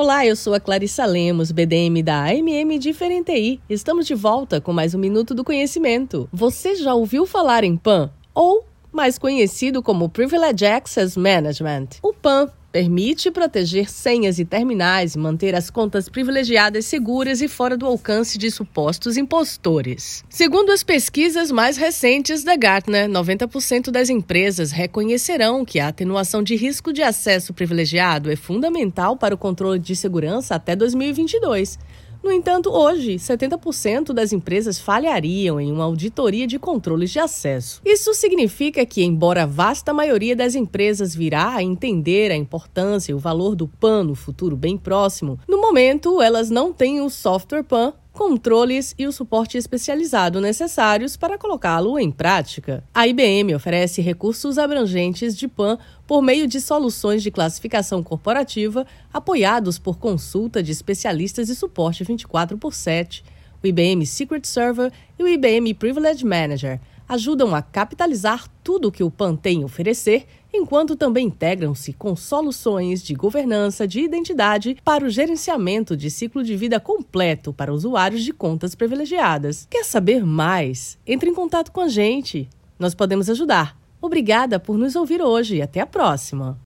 Olá, eu sou a Clarissa Lemos, BDM da AMM Diferente Estamos de volta com mais um Minuto do Conhecimento. Você já ouviu falar em PAN? Ou mais conhecido como Privileged Access Management. O PAN Permite proteger senhas e terminais manter as contas privilegiadas seguras e fora do alcance de supostos impostores. Segundo as pesquisas mais recentes da Gartner, 90% das empresas reconhecerão que a atenuação de risco de acesso privilegiado é fundamental para o controle de segurança até 2022. No entanto, hoje, 70% das empresas falhariam em uma auditoria de controles de acesso. Isso significa que, embora a vasta maioria das empresas virá a entender a importância e o valor do PAN no futuro bem próximo, no momento elas não têm o software PAN controles e o suporte especializado necessários para colocá-lo em prática. A IBM oferece recursos abrangentes de PAN por meio de soluções de classificação corporativa apoiados por consulta de especialistas e suporte 24 por 7. O IBM Secret Server e o IBM Privilege Manager ajudam a capitalizar tudo o que o PAN tem a oferecer, enquanto também integram-se com soluções de governança de identidade para o gerenciamento de ciclo de vida completo para usuários de contas privilegiadas. Quer saber mais? Entre em contato com a gente. Nós podemos ajudar. Obrigada por nos ouvir hoje e até a próxima.